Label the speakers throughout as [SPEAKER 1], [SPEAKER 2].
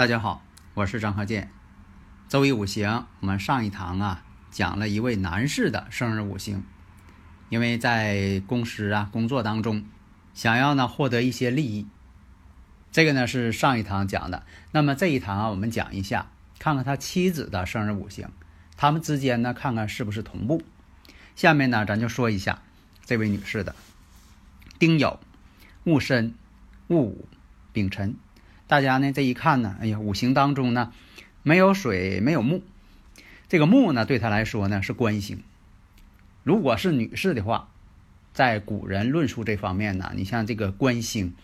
[SPEAKER 1] 大家好，我是张鹤剑。周易五行，我们上一堂啊讲了一位男士的生日五行，因为在公司啊工作当中，想要呢获得一些利益，这个呢是上一堂讲的。那么这一堂啊，我们讲一下，看看他妻子的生日五行，他们之间呢看看是不是同步。下面呢咱就说一下这位女士的丁酉、戊申、戊午、丙辰。大家呢这一看呢，哎呀，五行当中呢没有水，没有木。这个木呢对他来说呢是官星。如果是女士的话，在古人论述这方面呢，你像这个官星，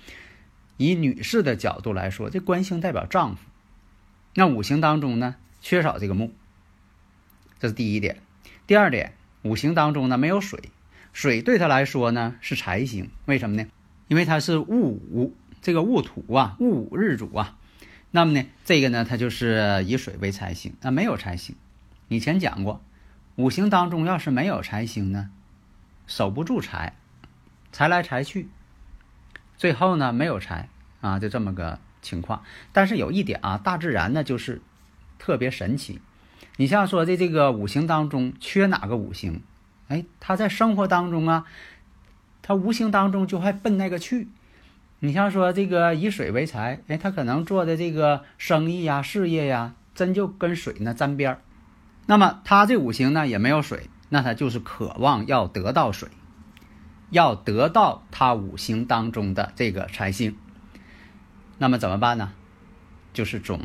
[SPEAKER 1] 以女士的角度来说，这官星代表丈夫。那五行当中呢缺少这个木，这是第一点。第二点，五行当中呢没有水，水对他来说呢是财星。为什么呢？因为它是戊午。这个戊土啊，戊午日主啊，那么呢，这个呢，它就是以水为财星，那没有财星。以前讲过，五行当中要是没有财星呢，守不住财，财来财去，最后呢没有财啊，就这么个情况。但是有一点啊，大自然呢就是特别神奇。你像说的这个五行当中缺哪个五行，哎，他在生活当中啊，他无形当中就还奔那个去。你像说这个以水为财，哎，他可能做的这个生意呀、事业呀，真就跟水呢沾边儿。那么他这五行呢也没有水，那他就是渴望要得到水，要得到他五行当中的这个财星。那么怎么办呢？就是总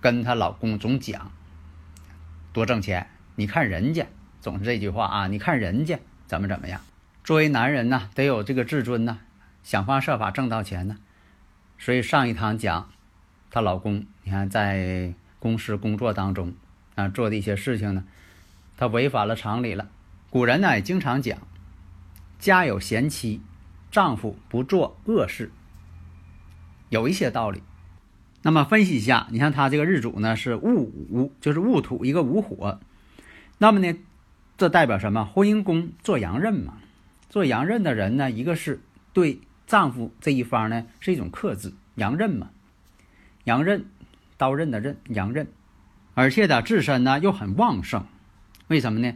[SPEAKER 1] 跟她老公总讲多挣钱。你看人家总是这句话啊，你看人家怎么怎么样。作为男人呢，得有这个自尊呢。想方设法挣到钱呢，所以上一堂讲，她老公，你看在公司工作当中啊做的一些事情呢，他违反了常理了。古人呢也经常讲，家有贤妻，丈夫不做恶事，有一些道理。那么分析一下，你看他这个日主呢是戊午，就是戊土一个午火，那么呢，这代表什么？婚姻宫做阳刃嘛，做阳刃的人呢，一个是对。丈夫这一方呢是一种克制，阳刃嘛，阳刃，刀刃的刃，阳刃，而且的自身呢又很旺盛，为什么呢？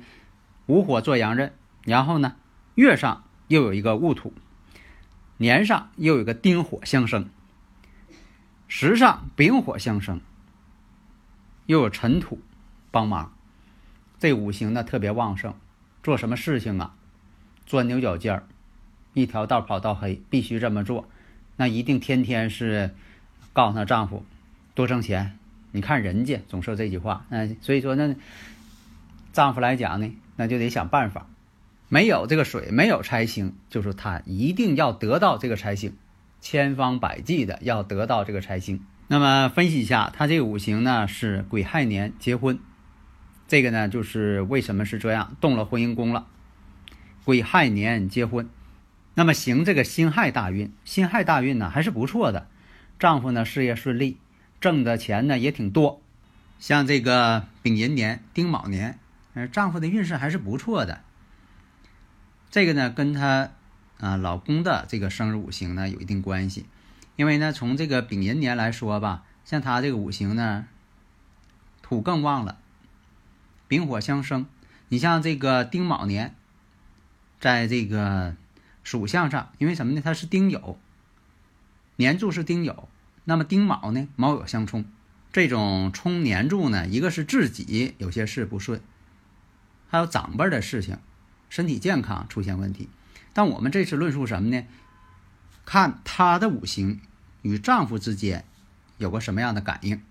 [SPEAKER 1] 午火做阳刃，然后呢月上又有一个戊土，年上又有个丁火相生，时上丙火相生，又有尘土帮忙，这五行呢特别旺盛，做什么事情啊，钻牛角尖儿。一条道跑到黑，必须这么做，那一定天天是告诉她丈夫多挣钱。你看人家总说这句话，嗯，所以说那丈夫来讲呢，那就得想办法。没有这个水，没有财星，就是他一定要得到这个财星，千方百计的要得到这个财星。那么分析一下，他这个五行呢是癸亥年结婚，这个呢就是为什么是这样，动了婚姻宫了，癸亥年结婚。那么行这个辛亥大运，辛亥大运呢还是不错的，丈夫呢事业顺利，挣的钱呢也挺多。像这个丙寅年、丁卯年，呃，丈夫的运势还是不错的。这个呢跟他啊老公的这个生日五行呢有一定关系，因为呢从这个丙寅年来说吧，像他这个五行呢土更旺了，丙火相生。你像这个丁卯年，在这个。属相上，因为什么呢？它是丁酉，年柱是丁酉，那么丁卯呢？卯酉相冲，这种冲年柱呢，一个是自己有些事不顺，还有长辈的事情，身体健康出现问题。但我们这次论述什么呢？看她的五行与丈夫之间有个什么样的感应。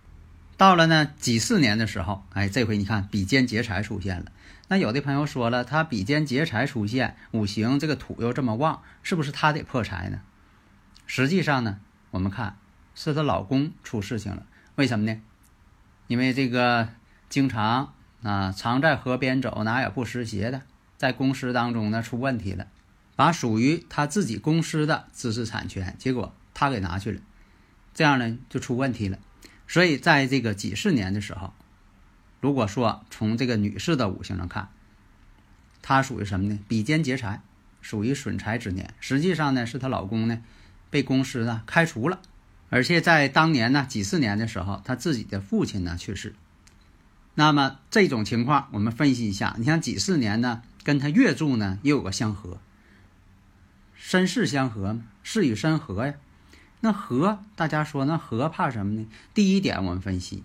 [SPEAKER 1] 到了呢几四年的时候，哎，这回你看比肩劫财出现了。那有的朋友说了，他比肩劫财出现，五行这个土又这么旺，是不是他得破财呢？实际上呢，我们看是她老公出事情了。为什么呢？因为这个经常啊常在河边走，哪有不湿鞋的？在公司当中呢出问题了，把属于他自己公司的知识产权，结果他给拿去了，这样呢就出问题了。所以在这个几十年的时候，如果说从这个女士的五行上看，她属于什么呢？比肩劫财，属于损财之年。实际上呢，是她老公呢被公司呢开除了，而且在当年呢几四年的时候，她自己的父亲呢去世。那么这种情况，我们分析一下，你像几四年呢，跟她月柱呢又有个相合，身世相合，事与身合呀。那合，大家说那合怕什么呢？第一点，我们分析，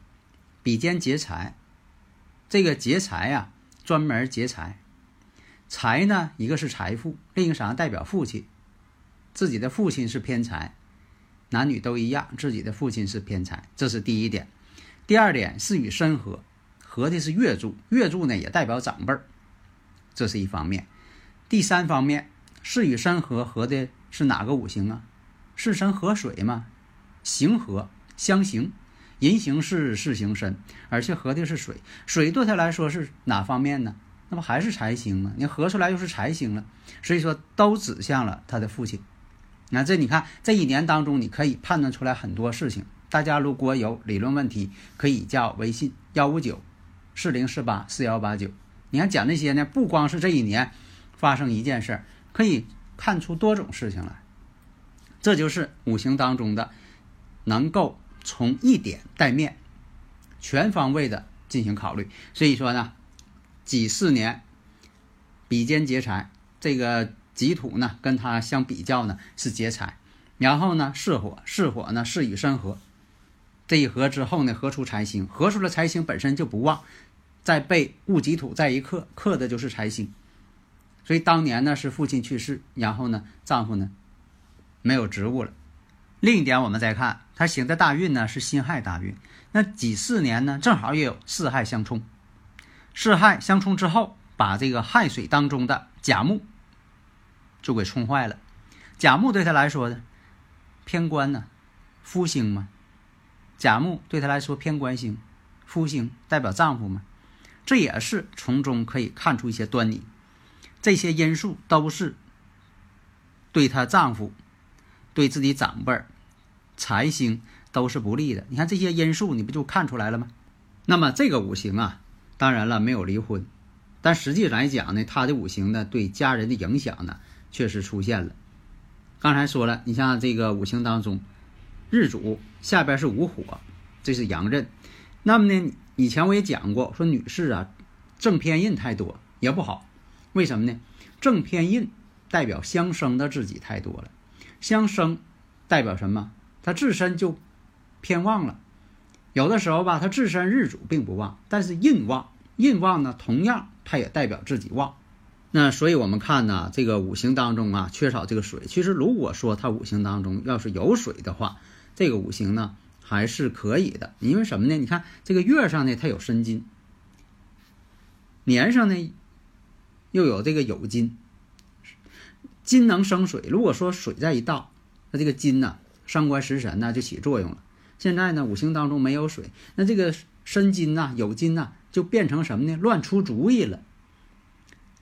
[SPEAKER 1] 比肩劫财，这个劫财呀，专门劫财。财呢，一个是财富，另一个啥代表父亲，自己的父亲是偏财，男女都一样，自己的父亲是偏财，这是第一点。第二点是与身合，合的是月柱，月柱呢也代表长辈儿，这是一方面。第三方面是与身合，合的是哪个五行啊？是生合水嘛，行合相行，人行是事行身，而且合的是水，水对他来说是哪方面呢？那不还是财星吗？你合出来又是财星了，所以说都指向了他的父亲。那这你看这一年当中，你可以判断出来很多事情。大家如果有理论问题，可以加微信幺五九四零四八四幺八九。你看讲这些呢，不光是这一年发生一件事，可以看出多种事情来。这就是五行当中的，能够从一点带面，全方位的进行考虑。所以说呢，己巳年比肩劫财，这个己土呢跟它相比较呢是劫财，然后呢巳火，巳火呢是与申合，这一合之后呢合出财星，合出了财星本身就不旺，再被戊己土再一克，克的就是财星。所以当年呢是父亲去世，然后呢丈夫呢。没有职务了。另一点，我们再看他行的大运呢是辛亥大运。那己巳年呢正好也有四亥相冲，四亥相冲之后，把这个亥水当中的甲木就给冲坏了。甲木对他来说呢偏官呢，夫星嘛。甲木对他来说偏官星，夫星代表丈夫嘛。这也是从中可以看出一些端倪。这些因素都是对她丈夫。对自己长辈儿、财星都是不利的。你看这些因素，你不就看出来了吗？那么这个五行啊，当然了没有离婚，但实际来讲呢，他的五行呢对家人的影响呢确实出现了。刚才说了，你像这个五行当中，日主下边是午火，这是阳刃。那么呢，以前我也讲过，说女士啊，正偏印太多也不好。为什么呢？正偏印代表相生的自己太多了。相生代表什么？他自身就偏旺了。有的时候吧，他自身日主并不旺，但是印旺，印旺呢，同样它也代表自己旺。那所以我们看呢，这个五行当中啊，缺少这个水。其实如果说它五行当中要是有水的话，这个五行呢还是可以的。因为什么呢？你看这个月上呢，它有申金，年上呢又有这个酉金。金能生水，如果说水再一道，那这个金呢，伤官食神呢就起作用了。现在呢，五行当中没有水，那这个申金呐、酉金呐，就变成什么呢？乱出主意了。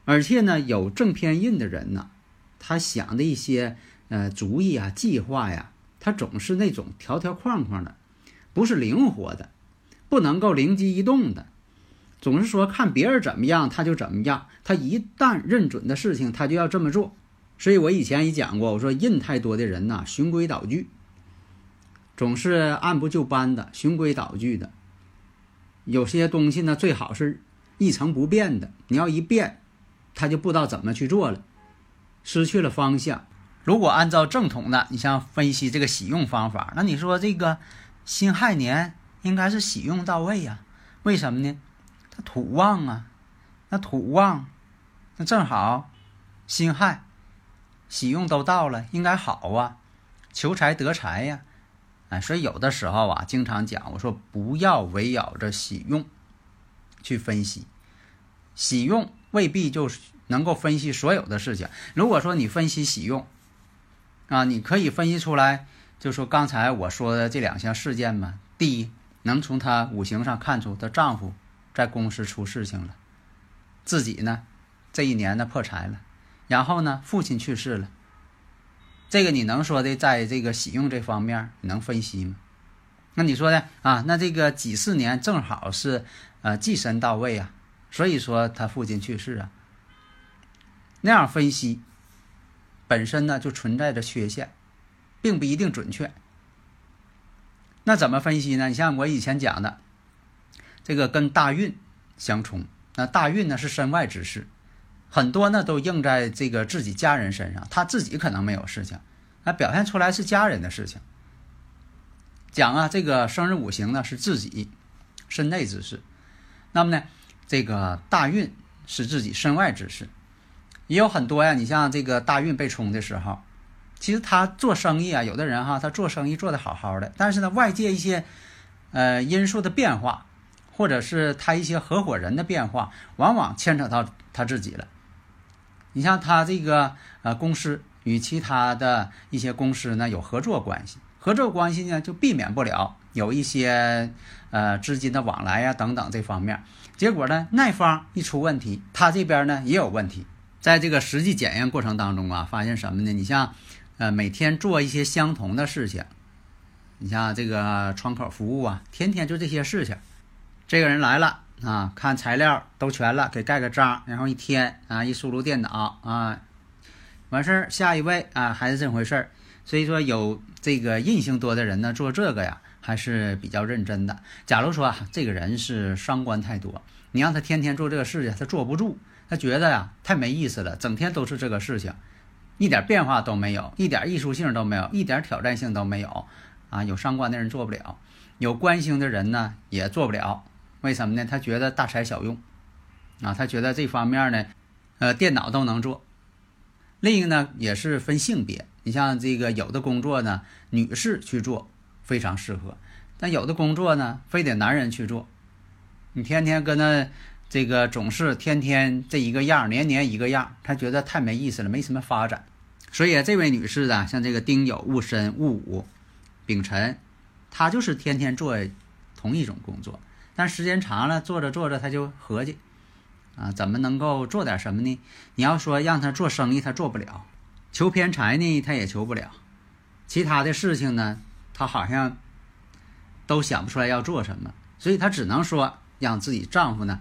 [SPEAKER 1] 而且呢，有正偏印的人呢，他想的一些呃主意啊、计划呀，他总是那种条条框框的，不是灵活的，不能够灵机一动的，总是说看别人怎么样他就怎么样，他一旦认准的事情，他就要这么做。所以我以前也讲过，我说印太多的人呐，循规蹈矩，总是按部就班的，循规蹈矩的。有些东西呢，最好是一成不变的。你要一变，他就不知道怎么去做了，失去了方向。如果按照正统的，你像分析这个喜用方法，那你说这个辛亥年应该是喜用到位呀？为什么呢？它土旺啊，那土旺，那正好辛亥。喜用都到了，应该好啊，求财得财呀，哎，所以有的时候啊，经常讲，我说不要围绕着喜用去分析，喜用未必就能够分析所有的事情。如果说你分析喜用，啊，你可以分析出来，就说刚才我说的这两项事件嘛。第一，能从她五行上看出她丈夫在公司出事情了，自己呢这一年呢破财了，然后呢父亲去世了。这个你能说的，在这个喜用这方面能分析吗？那你说的啊，那这个几四年正好是呃忌神到位啊，所以说他父亲去世啊，那样分析。本身呢就存在着缺陷，并不一定准确。那怎么分析呢？你像我以前讲的，这个跟大运相冲。那大运呢是身外之事，很多呢都应在这个自己家人身上，他自己可能没有事情，那表现出来是家人的事情。讲啊，这个生日五行呢是自己身内之事，那么呢，这个大运是自己身外之事。也有很多呀，你像这个大运被冲的时候，其实他做生意啊，有的人哈，他做生意做得好好的，但是呢，外界一些呃因素的变化，或者是他一些合伙人的变化，往往牵扯到他自己了。你像他这个呃公司与其他的一些公司呢有合作关系，合作关系呢就避免不了有一些呃资金的往来呀等等这方面，结果呢那方一出问题，他这边呢也有问题。在这个实际检验过程当中啊，发现什么呢？你像，呃，每天做一些相同的事情，你像这个窗口服务啊，天天就这些事情。这个人来了啊，看材料都全了，给盖个章，然后一天啊，一输入电脑啊，完事儿，下一位啊，还是这回事儿。所以说，有这个印性多的人呢，做这个呀，还是比较认真的。假如说啊这个人是伤官太多，你让他天天做这个事情，他坐不住。他觉得呀，太没意思了，整天都是这个事情，一点变化都没有，一点艺术性都没有，一点挑战性都没有，啊，有伤官的人做不了，有官星的人呢也做不了，为什么呢？他觉得大材小用，啊，他觉得这方面呢，呃，电脑都能做。另一个呢，也是分性别，你像这个有的工作呢，女士去做非常适合，但有的工作呢，非得男人去做，你天天跟那。这个总是天天这一个样，年年一个样，他觉得太没意思了，没什么发展。所以这位女士呢，像这个丁酉、戊申、戊午、丙辰，她就是天天做同一种工作，但时间长了，做着做着，她就合计啊，怎么能够做点什么呢？你要说让她做生意，她做不了；求偏财呢，她也求不了；其他的事情呢，她好像都想不出来要做什么，所以她只能说让自己丈夫呢。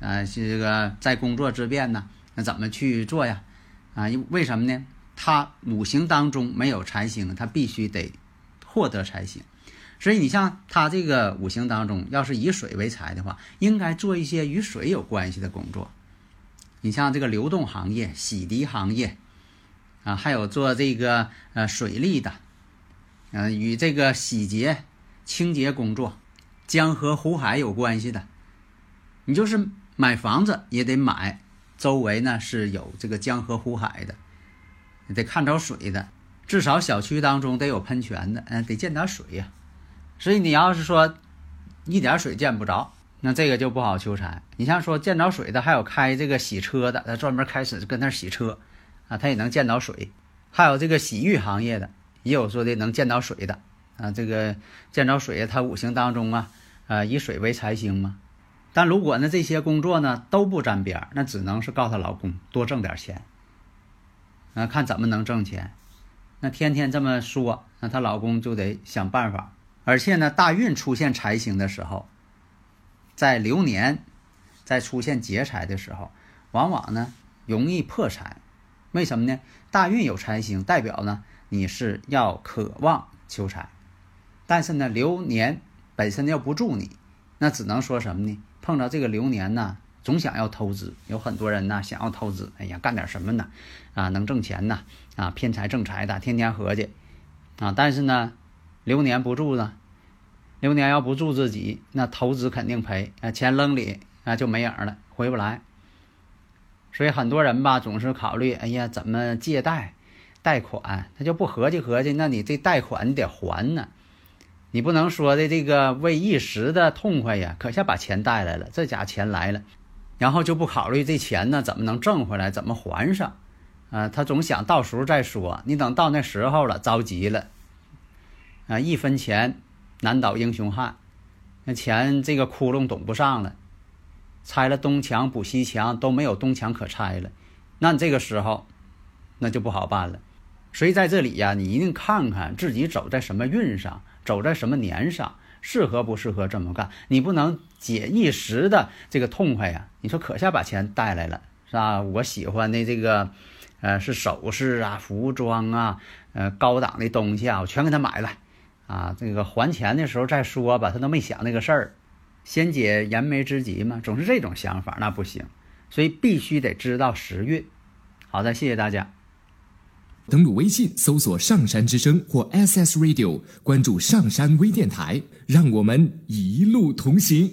[SPEAKER 1] 啊，这个在工作之便呢，那怎么去做呀？啊，为什么呢？他五行当中没有财星，他必须得获得财星。所以你像他这个五行当中，要是以水为财的话，应该做一些与水有关系的工作。你像这个流动行业、洗涤行业，啊，还有做这个呃水利的，嗯，与这个洗洁、清洁工作、江河湖海有关系的，你就是。买房子也得买，周围呢是有这个江河湖海的，得看着水的，至少小区当中得有喷泉的，嗯，得见点水呀。所以你要是说一点水见不着，那这个就不好求财。你像说见着水的，还有开这个洗车的，他专门开始跟那洗车，啊，他也能见到水。还有这个洗浴行业的，也有说的能见到水的，啊，这个见着水，他五行当中啊，啊，以水为财星嘛。但如果呢这些工作呢都不沾边那只能是告诉她老公多挣点钱，啊，看怎么能挣钱。那天天这么说，那她老公就得想办法。而且呢，大运出现财星的时候，在流年在出现劫财的时候，往往呢容易破财。为什么呢？大运有财星，代表呢你是要渴望求财，但是呢流年本身要不助你，那只能说什么呢？碰到这个流年呢，总想要投资，有很多人呢想要投资。哎呀，干点什么呢？啊，能挣钱呢？啊，骗财挣财的，天天合计啊。但是呢，流年不助呢，流年要不助自己，那投资肯定赔啊，钱扔里啊就没影了，回不来。所以很多人吧，总是考虑，哎呀，怎么借贷、贷款，他就不合计合计，那你这贷款你得还呢，你不能说的这个为一时的痛快呀，可下把钱带来了，这家钱来了，然后就不考虑这钱呢怎么能挣回来，怎么还上，啊，他总想到时候再说。你等到那时候了，着急了，啊，一分钱难倒英雄汉，那钱这个窟窿堵不上了，拆了东墙补西墙都没有东墙可拆了，那这个时候，那就不好办了。所以在这里呀，你一定看看自己走在什么运上。走在什么年上，适合不适合这么干？你不能解一时的这个痛快呀！你说可下把钱带来了，是吧？我喜欢的这个，呃，是首饰啊、服装啊、呃，高档的东西啊，我全给他买了，啊，这个还钱的时候再说吧。他都没想那个事儿，先解燃眉之急嘛，总是这种想法，那不行。所以必须得知道时运。好的，谢谢大家。
[SPEAKER 2] 登录微信搜索“上山之声”或 SS Radio，关注上山微电台，让我们一路同行。